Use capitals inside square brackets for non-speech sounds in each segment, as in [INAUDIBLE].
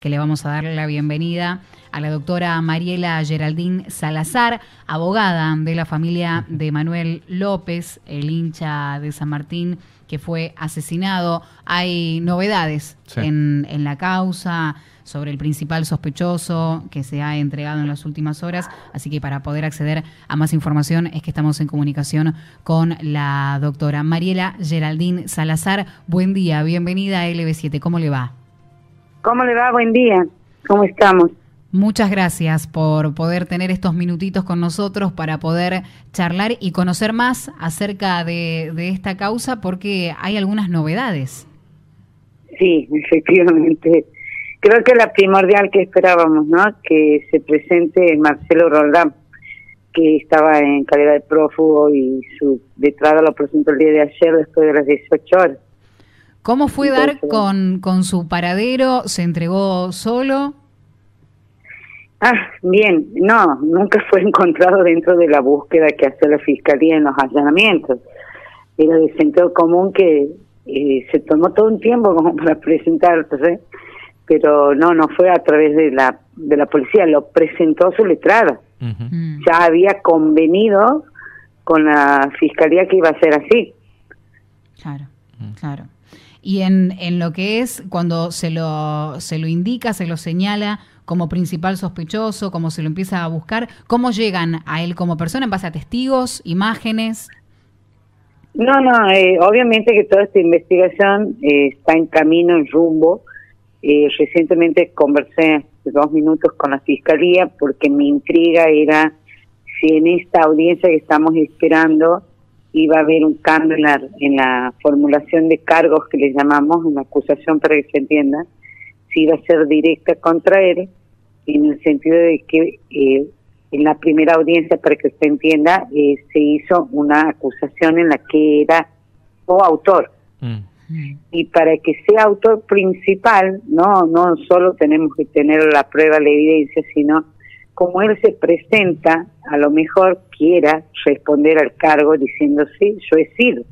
que le vamos a dar la bienvenida a la doctora Mariela Geraldín Salazar, abogada de la familia de Manuel López, el hincha de San Martín que fue asesinado. Hay novedades en, en la causa sobre el principal sospechoso que se ha entregado en las últimas horas, así que para poder acceder a más información es que estamos en comunicación con la doctora Mariela Geraldín Salazar. Buen día, bienvenida a LB7, ¿cómo le va? ¿Cómo le va? Buen día. ¿Cómo estamos? Muchas gracias por poder tener estos minutitos con nosotros para poder charlar y conocer más acerca de, esta causa porque hay algunas novedades. Sí, efectivamente. Creo que la primordial que esperábamos, ¿no? Que se presente Marcelo Roldán, que estaba en calidad de prófugo y su letrada lo presentó el día de ayer después de las 18 horas. ¿Cómo fue dar con, con su paradero? ¿Se entregó solo? Ah, bien, no, nunca fue [LAUGHS] encontrado dentro de la búsqueda que hace la fiscalía en los allanamientos. Era de sentido común que eh, se tomó todo un tiempo como [LAUGHS] para presentarse, pero no, no fue a través de la de la policía, lo presentó su letrada. Mm. Ya había convenido con la fiscalía que iba a ser así. Claro, claro y en, en lo que es cuando se lo, se lo indica, se lo señala como principal sospechoso, como se lo empieza a buscar, ¿cómo llegan a él como persona en base a testigos, imágenes? No, no, eh, obviamente que toda esta investigación eh, está en camino, en rumbo. Eh, recientemente conversé dos minutos con la fiscalía porque mi intriga era si en esta audiencia que estamos esperando iba a haber un cambio en la, en la formulación de cargos que le llamamos, una acusación para que se entienda, si iba a ser directa contra él, en el sentido de que eh, en la primera audiencia, para que se entienda, eh, se hizo una acusación en la que era coautor. Mm. Y para que sea autor principal, no, no solo tenemos que tener la prueba, la evidencia, sino como él se presenta, a lo mejor quiera responder al cargo diciendo sí, yo he sido.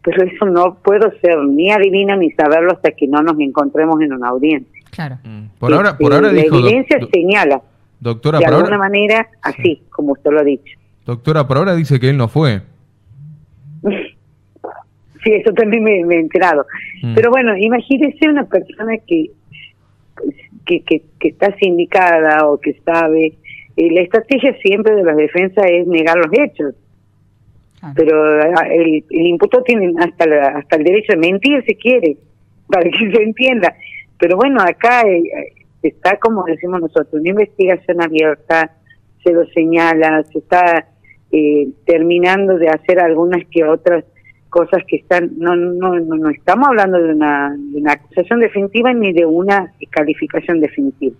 Pero eso no puedo ser ni adivina ni saberlo hasta que no nos encontremos en una audiencia. Claro. Mm. Por ahora, por ahora la evidencia señala. Doctora, de alguna manera, así, como usted lo ha dicho. Doctora, por ahora dice que él no fue. [LAUGHS] sí, eso también me, he enterado. Mm. Pero bueno, imagínese una persona que, que, que, que está sindicada o que sabe la estrategia siempre de la defensa es negar los hechos. Pero ah, el, el imputado tiene hasta, hasta el derecho de mentir si quiere, [LAUGHS] para que se entienda. Pero bueno, acá eh, está, como decimos nosotros, una investigación abierta, se lo señala, se está eh, terminando de hacer algunas que otras cosas que están, no, no, no, no estamos hablando de una, de una acusación definitiva ni de una calificación definitiva.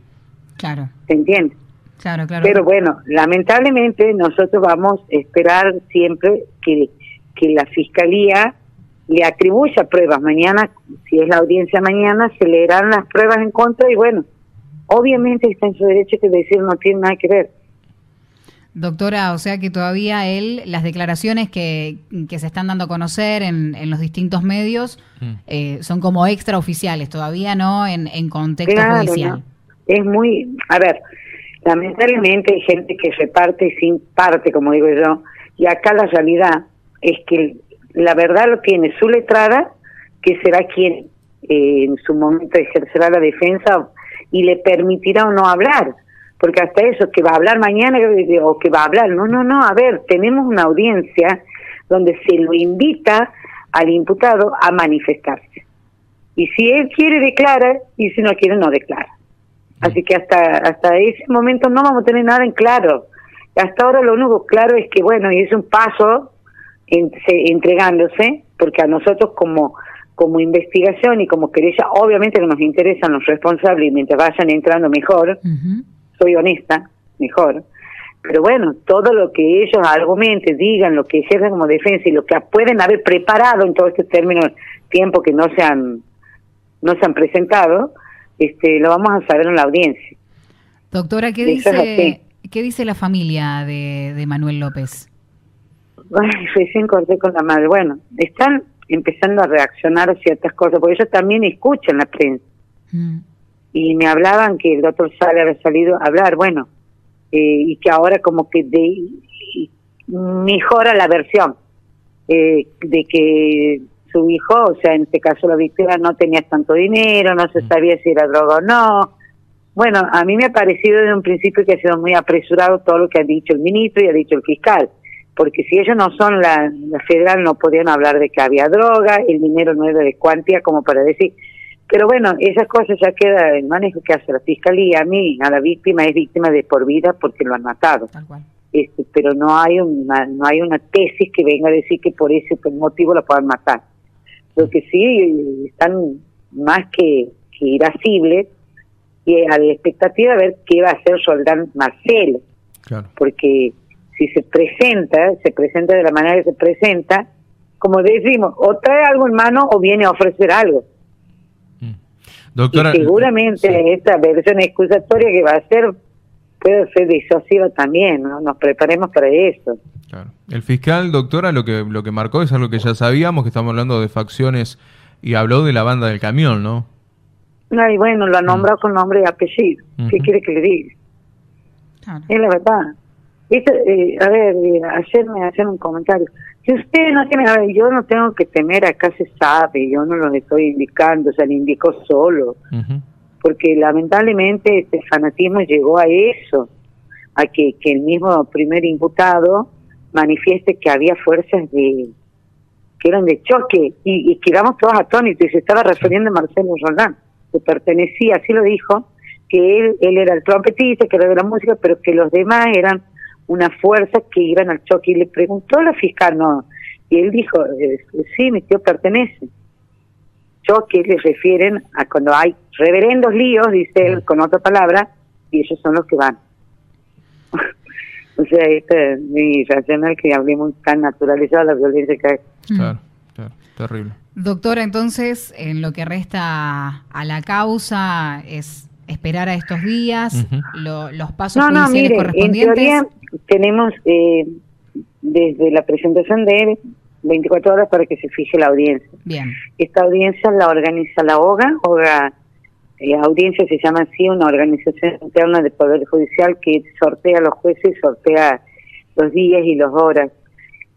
Claro. ¿Se entiende? Claro, claro. Pero bueno, lamentablemente nosotros vamos a esperar siempre que, que la fiscalía le atribuya pruebas. Mañana, si es la audiencia mañana, se leerán las pruebas en contra y bueno, obviamente está en su derecho que decir no tiene nada que ver. Doctora, o sea que todavía él, las declaraciones que, que se están dando a conocer en, en los distintos medios mm. eh, son como extraoficiales, todavía no en, en contexto judicial. Es muy, a ver, Lamentablemente hay gente que reparte sin parte, como digo yo, y acá la realidad es que la verdad lo tiene su letrada, que será quien eh, en su momento ejercerá la defensa y le permitirá o no hablar, porque hasta eso, que va a hablar mañana o que va a hablar, no, no, no, a ver, tenemos una audiencia donde se lo invita al imputado a manifestarse. Y si él quiere, declara, y si no quiere, no declara. Así que hasta hasta ese momento no vamos a tener nada en claro. Hasta ahora lo único claro es que, bueno, y es un paso entregándose, porque a nosotros como como investigación y como querella, obviamente que nos interesan los responsables y mientras vayan entrando mejor, soy honesta, mejor. Pero bueno, todo lo que ellos argumenten, digan, lo que ejercen como defensa y lo que pueden haber preparado en todo este término, tiempo que no se han, no se han presentado, este, lo vamos a saber en la audiencia. Doctora, ¿qué dice, ¿qué dice la familia de, de Manuel López? Ay, recién corté con la madre. Bueno, están empezando a reaccionar a ciertas cosas, porque ellos también escuchan la prensa. Mm. y me hablaban que el doctor Sale había salido a hablar, bueno, eh, y que ahora como que de, mejora la versión eh, de que su hijo, o sea, en este caso la víctima no tenía tanto dinero, no se sabía si era droga o no. Bueno, a mí me ha parecido desde un principio que ha sido muy apresurado todo lo que ha dicho el ministro y ha dicho el fiscal, porque si ellos no son la, la federal no podían hablar de que había droga, el dinero no era de cuantía como para decir, pero bueno, esas cosas ya queda el manejo que hace la fiscalía. A mí, a la víctima es víctima de por vida porque lo han matado. Este, pero no hay una no hay una tesis que venga a decir que por ese motivo la puedan matar. Lo que sí están más que, que irascibles y a la expectativa de ver qué va a hacer Soldán Marcelo. Porque si se presenta, se presenta de la manera que se presenta, como decimos, o trae algo en mano o viene a ofrecer algo. Doctora, y seguramente esta versión excusatoria que va a ser puede ser disuasiva también, ¿no? Nos preparemos para eso. Claro. El fiscal, doctora, lo que lo que marcó es algo que ya sabíamos, que estamos hablando de facciones y habló de la banda del camión, ¿no? Ay, bueno, lo ha nombrado con nombre y apellido. ¿Qué quiere que le diga? Es la verdad. Eh, a ver, eh, ayer me hacían un comentario. Si usted no tiene, a ver, yo no tengo que temer, acá se sabe, yo no lo estoy indicando, o sea, le indico solo. Porque lamentablemente este fanatismo llegó a eso, a que, que el mismo primer imputado manifieste que había fuerzas de que eran de choque y, y quedamos todos atónitos y se estaba refiriendo a Marcelo Roldán, que pertenecía, así lo dijo, que él, él era el trompetista, que era de la música, pero que los demás eran una fuerza que iban al choque. Y le preguntó a la fiscal, no, y él dijo, eh, sí, mi tío pertenece. Choque le refieren a cuando hay reverendos líos, dice él con otra palabra, y ellos son los que van. O sea, este es muy racional que hablemos tan naturalizado la violencia que hay. Claro, claro, terrible. Doctora, entonces, en lo que resta a la causa es esperar a estos días, los pasos no, no, mire, En teoría tenemos eh, desde la presentación de él 24 horas para que se fije la audiencia. Bien. Esta audiencia la organiza la OGA, OGA la eh, audiencia se llama así, una organización interna del Poder Judicial que sortea a los jueces, sortea los días y las horas.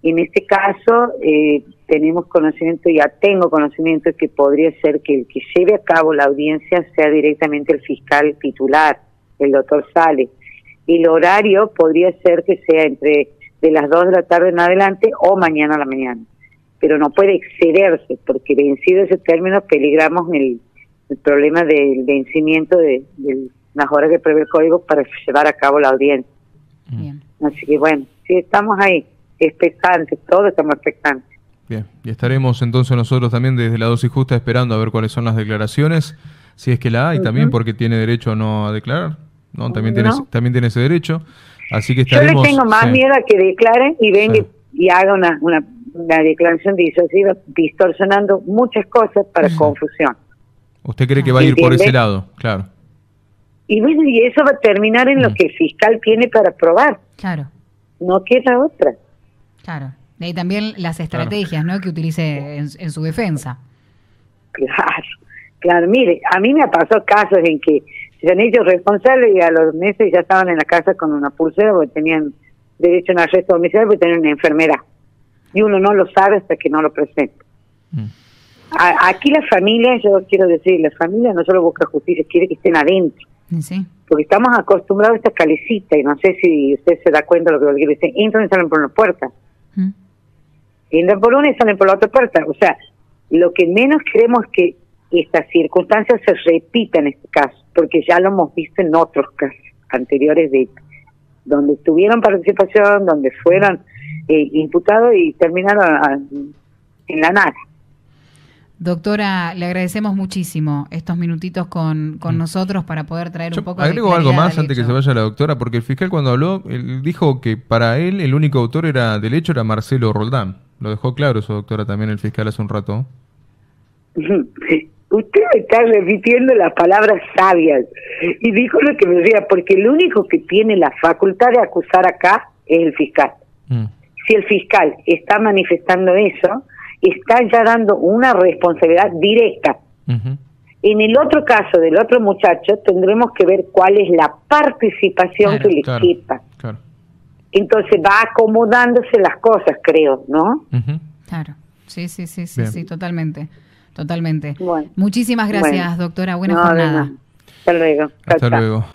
En este caso, eh, tenemos conocimiento, ya tengo conocimiento que podría ser que el que lleve a cabo la audiencia sea directamente el fiscal titular, el doctor Sale. El horario podría ser que sea entre de las 2 de la tarde en adelante o mañana a la mañana. Pero no puede excederse, porque vencido ese término peligramos el, el problema del vencimiento de, las horas que prevé el código para llevar a cabo la audiencia. Así que bueno, sí estamos ahí, expectantes, todos estamos expectantes. Bien, y estaremos entonces nosotros también desde la dosis justa esperando a ver cuáles son las declaraciones, si es que la hay, también porque tiene derecho o no a declarar, ¿no? También tiene, también tiene ese derecho, así que estaremos... Yo les tengo más miedo a que declaren y venga y haga una, una, declaración disuasiva distorsionando muchas cosas para confusión. ¿Usted cree que va a ir por ese lado? Claro. Y bueno, y eso va a terminar en lo mm. que el fiscal tiene para probar. Claro. No queda otra. Claro. Y también las estrategias ¿no? que utilice en, su defensa. Claro, claro. Mire, a mí me ha pasado casos en que se han hecho responsables y a los meses ya estaban en la casa con una pulsera porque tenían derecho a un arresto domiciliario porque tenían una enfermera. Y uno no lo sabe hasta que no lo presenta. Mm. Aquí la familia, yo quiero decir, la familia no solo busca justicia, quiere que estén adentro. Sí. Porque estamos acostumbrados a esta calecita y no sé si usted se da cuenta de lo que decir. Entran y salen por una puerta. Mm entran por una y salen por la otra puerta. O sea, lo que menos queremos es que estas circunstancias se repitan en este caso, porque ya lo hemos visto en otros casos anteriores de donde tuvieron participación, donde fueron eh, imputados y terminaron en la nada. Doctora, le agradecemos muchísimo estos minutitos con, con mm. nosotros para poder traer un poco de Agrego algo más antes que se vaya la doctora, porque el fiscal cuando habló, él dijo que para él el único autor era del hecho era Marcelo Roldán. Lo dejó claro eso, doctora, también el fiscal hace un rato. [LAUGHS] Usted está repitiendo las palabras sabias y dijo lo que me decía, porque el único que tiene la facultad de acusar acá es el fiscal. Mm. Si el fiscal está manifestando eso, está ya dando una responsabilidad directa. En el otro caso del otro muchacho, tendremos que ver cuál es la participación que le quita. Entonces va acomodándose las cosas, creo, ¿no? Claro, sí, sí, sí, sí, sí, totalmente, totalmente. Muchísimas gracias, doctora. Buena jornada. Hasta luego. Hasta luego.